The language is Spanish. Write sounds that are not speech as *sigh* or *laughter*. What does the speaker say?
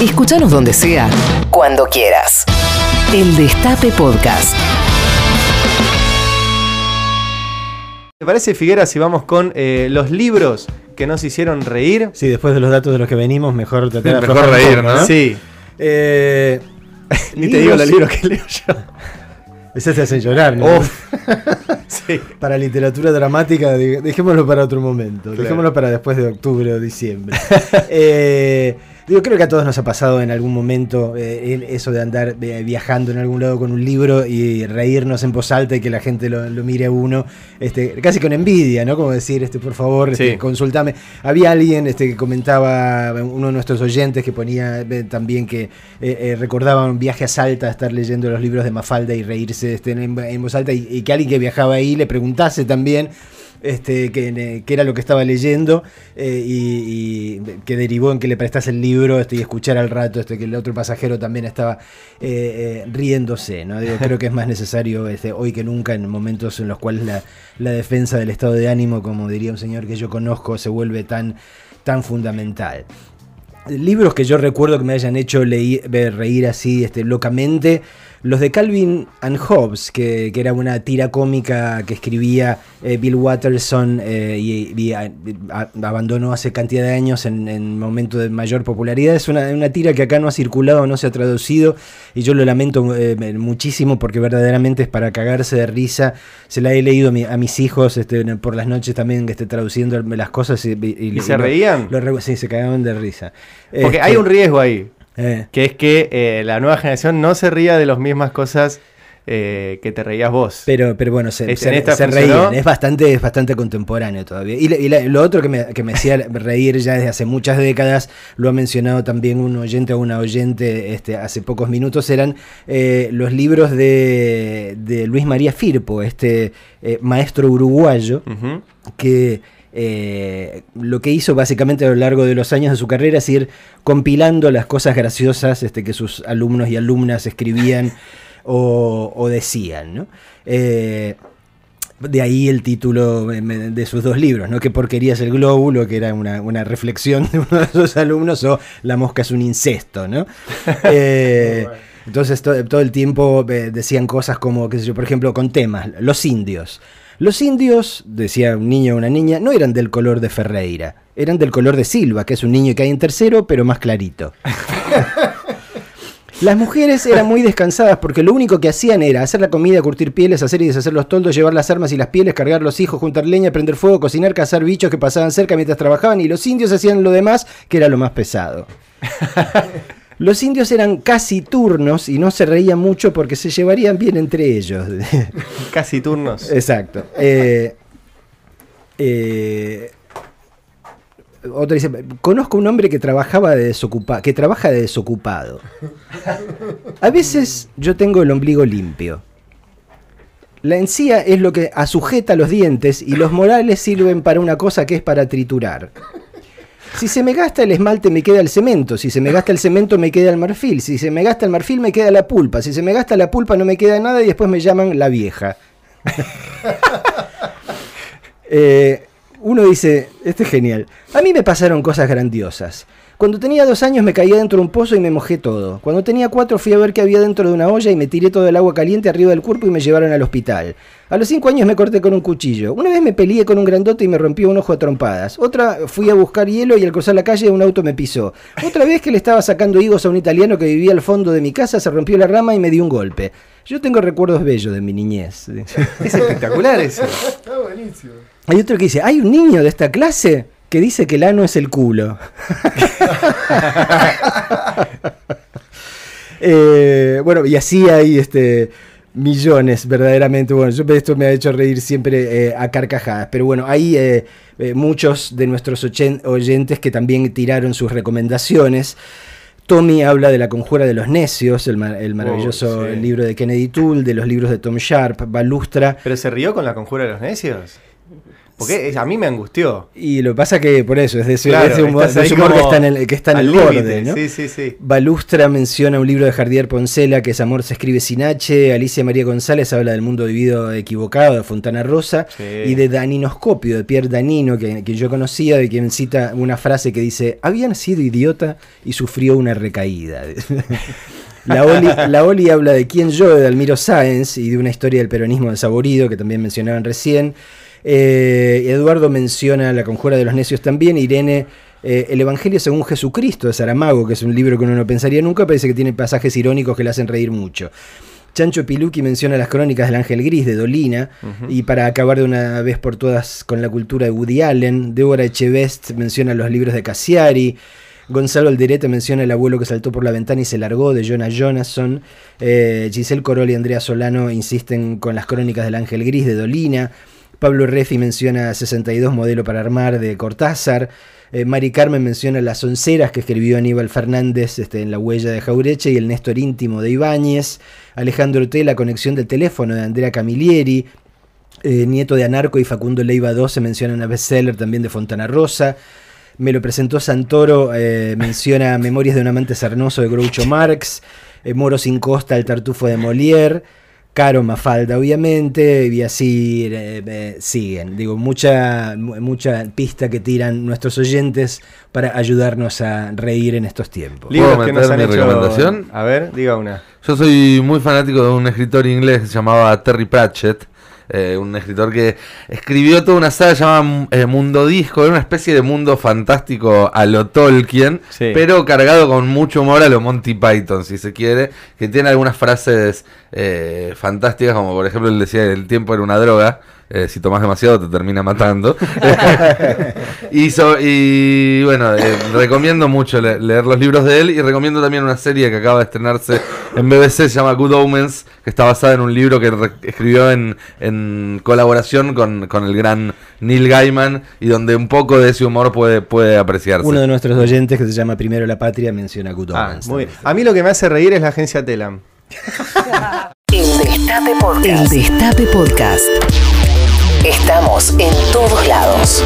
Escúchanos donde sea, cuando quieras. El Destape Podcast. ¿Te parece, Figuera, si vamos con eh, los libros que nos hicieron reír? Sí, después de los datos de los que venimos, mejor tratar de Mejor reír, poco, ¿no? Sí. Eh, *laughs* Ni te digo los libros que leo yo. *laughs* Ese te hacen llorar, ¿no? Uf. *laughs* sí. Para literatura dramática, de- dejémoslo para otro momento. Dejémoslo para después de octubre o diciembre. Eh, digo, creo que a todos nos ha pasado en algún momento eh, eso de andar eh, viajando en algún lado con un libro y reírnos en voz alta y que la gente lo, lo mire a uno, este, casi con envidia, ¿no? Como decir, este, por favor, este, Sí. consultame. Había alguien este, que comentaba, uno de nuestros oyentes, que ponía eh, también que recordaba un viaje a Salta, estar leyendo los libros de Mafalda y reírse este, en, en voz alta, y, y que alguien que viajaba ahí le preguntase también este, que, que era lo que estaba leyendo eh, y, y que derivó en que le prestase el libro este, y escuchar al rato este, que el otro pasajero también estaba eh, eh, riéndose. ¿no? Digo, *laughs* creo que es más necesario este, hoy que nunca en momentos en los cuales la, la defensa del estado de ánimo, como diría un señor que yo conozco, se vuelve tan, tan fundamental. Libros que yo recuerdo que me hayan hecho reír así este, locamente, los de Calvin and Hobbes, que, que era una tira cómica que escribía eh, Bill Watterson eh, y, y a- a- abandonó hace cantidad de años en, en momento de mayor popularidad. Es una, una tira que acá no ha circulado, no se ha traducido y yo lo lamento eh, muchísimo porque verdaderamente es para cagarse de risa. Se la he leído a, mi- a mis hijos este, por las noches también que esté traduciendo las cosas. ¿Y, ¿Y se reían? lo sí, se cagaban de risa. Porque Este, hay un riesgo ahí, eh, que es que eh, la nueva generación no se ría de las mismas cosas eh, que te reías vos. pero, pero bueno, se, ¿Es- se- se reían. Es bastante, es bastante contemporáneo todavía. Y, le- y la- lo otro que me, que me hacía *laughs* reír ya desde hace muchas décadas, lo ha mencionado también un oyente o una oyente este, hace pocos minutos, eran eh, los libros de, de Luis María Firpo, este eh, maestro uruguayo, que eh, lo que hizo básicamente a lo largo de los años de su carrera es ir compilando las cosas graciosas este, que sus alumnos y alumnas escribían *laughs* o, o decían. ¿no? Eh, de ahí el título eh, de sus dos libros, ¿no? ¿Qué porquería es el glóbulo? Que era una, una reflexión de uno de sus alumnos, o La mosca es un incesto, ¿no? *laughs* Eh, entonces to- todo el tiempo decían cosas como, qué sé yo, por ejemplo, con temas, los indios. Los indios, decía un niño o una niña, no eran del color de Ferreira, eran del color de Silva, que es un niño que hay en tercero, pero más clarito. *laughs* Las mujeres eran muy descansadas porque lo único que hacían era hacer la comida, curtir pieles, hacer y deshacer los toldos, llevar las armas y las pieles, cargar los hijos, juntar leña, prender fuego, cocinar, cazar bichos que pasaban cerca mientras trabajaban y los indios hacían lo demás, que era lo más pesado. *laughs* Los indios eran casi turnos y no se reían mucho porque se llevarían bien entre ellos. *laughs* Casi turnos. Exacto. Eh, eh, otra dice, conozco un hombre que trabajaba de desocupa- que trabaja de desocupado. A veces yo tengo el ombligo limpio. La encía es lo que asujeta los dientes y los morales sirven para una cosa que es para triturar. Si se me gasta el esmalte me queda el cemento, si se me gasta el cemento me queda el marfil, si se me gasta el marfil me queda la pulpa, si se me gasta la pulpa no me queda nada y después me llaman la vieja. *laughs* Eh, uno dice, este es genial, a mí me pasaron cosas grandiosas. Cuando tenía dos años me caía dentro de un pozo y me mojé todo. Cuando tenía cuatro fui a ver qué había dentro de una olla y me tiré todo el agua caliente arriba del cuerpo y me llevaron al hospital. A los cinco años me corté con un cuchillo. Una vez me peleé con un grandote y me rompió un ojo a trompadas. Otra fui a buscar hielo y al cruzar la calle un auto me pisó. Otra vez que le estaba sacando higos a un italiano que vivía al fondo de mi casa se rompió la rama y me dio un golpe. Yo tengo recuerdos bellos de mi niñez. Es espectacular eso. *laughs* Está buenísimo. Hay otro que dice, hay un niño de esta clase que dice que el ano es el culo. *laughs* Eh, bueno, y así hay este millones, verdaderamente. Bueno, yo, esto me ha hecho reír siempre eh, a carcajadas. Pero bueno, hay eh, eh, muchos de nuestros oyentes que también tiraron sus recomendaciones. Tommy habla de la conjura de los necios, el, ma- el maravilloso Oh, sí. libro de Kennedy Toole, de los libros de Tom Sharp, Balustra. ¿Pero se rió con la conjura de los necios? Porque a mí me angustió. Y lo que pasa que por eso, es de ese, Claro, humor, de ahí ese humor que está en el, que está en al el límite. borde, ¿no? Sí, sí, sí. Balustra menciona un libro de Jardier Poncela que es Amor se escribe sin H. Alicia María González habla del mundo vivido equivocado de Fontana Rosa. Sí. Y de Daninoscopio, de Pierre Danino, que, que yo conocía, de quien cita una frase que dice: Había sido idiota y sufrió una recaída. *laughs* La Oli, la Oli habla de quién yo, de Almiro Sáenz, y de una historia del peronismo desaborido, que también mencionaban recién. Eh, Eduardo menciona La conjura de los necios también. Irene, eh, El Evangelio según Jesucristo de Saramago, que es un libro que uno no pensaría nunca, parece que tiene pasajes irónicos que le hacen reír mucho. Chancho Piluki menciona las crónicas del Ángel Gris de Dolina, y para acabar de una vez por todas con la cultura de Woody Allen, Débora Echevest menciona los libros de Cassiari, Gonzalo Alderete menciona El abuelo que saltó por la ventana y se largó de Jonah Jonasson, eh, Giselle Corol y Andrea Solano insisten con las crónicas del Ángel Gris de Dolina, Pablo Refi menciona 62 modelo para armar de Cortázar. Eh, Mari Carmen menciona las onceras que escribió Aníbal Fernández este, en La huella de Jaureche y el Néstor íntimo de Ibáñez. Alejandro T, la conexión del teléfono de Andrea Camilleri. Eh, nieto de Anarco y Facundo Leiva II se mencionan a bestseller también de Fontana Rosa. Me lo presentó Santoro, eh, menciona Memorias de un amante sarnoso de Groucho Marx. Moro sin costa, el tartufo de Molière. Caro Mafalda, obviamente, y así eh, eh, siguen. Digo, mucha, mu- mucha pista que tiran nuestros oyentes para ayudarnos a reír en estos tiempos. Libros ¿Puedo que nos han mi hecho. recomendación? A ver, diga una. Yo soy muy fanático de un escritor inglés que se llamaba Terry Pratchett. Eh, un escritor que escribió toda una saga llamada eh, Mundo Disco, era una especie de mundo fantástico a lo Tolkien, Sí. pero cargado con mucho humor a lo Monty Python, si se quiere, que tiene algunas frases eh, fantásticas, como por ejemplo él decía, el tiempo era una droga, eh, si tomas demasiado te termina matando. *laughs* y, so- y bueno, eh, recomiendo mucho le- leer los libros de él y recomiendo también una serie que acaba de estrenarse en BBC, se llama Good Omens, que está basada en un libro que escribió en, en colaboración con, con el gran Neil Gaiman y donde un poco de ese humor puede, puede apreciarse. Uno de nuestros oyentes que se llama Primero la Patria menciona Good Ah, Omens muy bien. también. A mí lo que me hace reír es la agencia Telam. *laughs* El Destape Podcast. El Destape Podcast. Estamos en todos lados.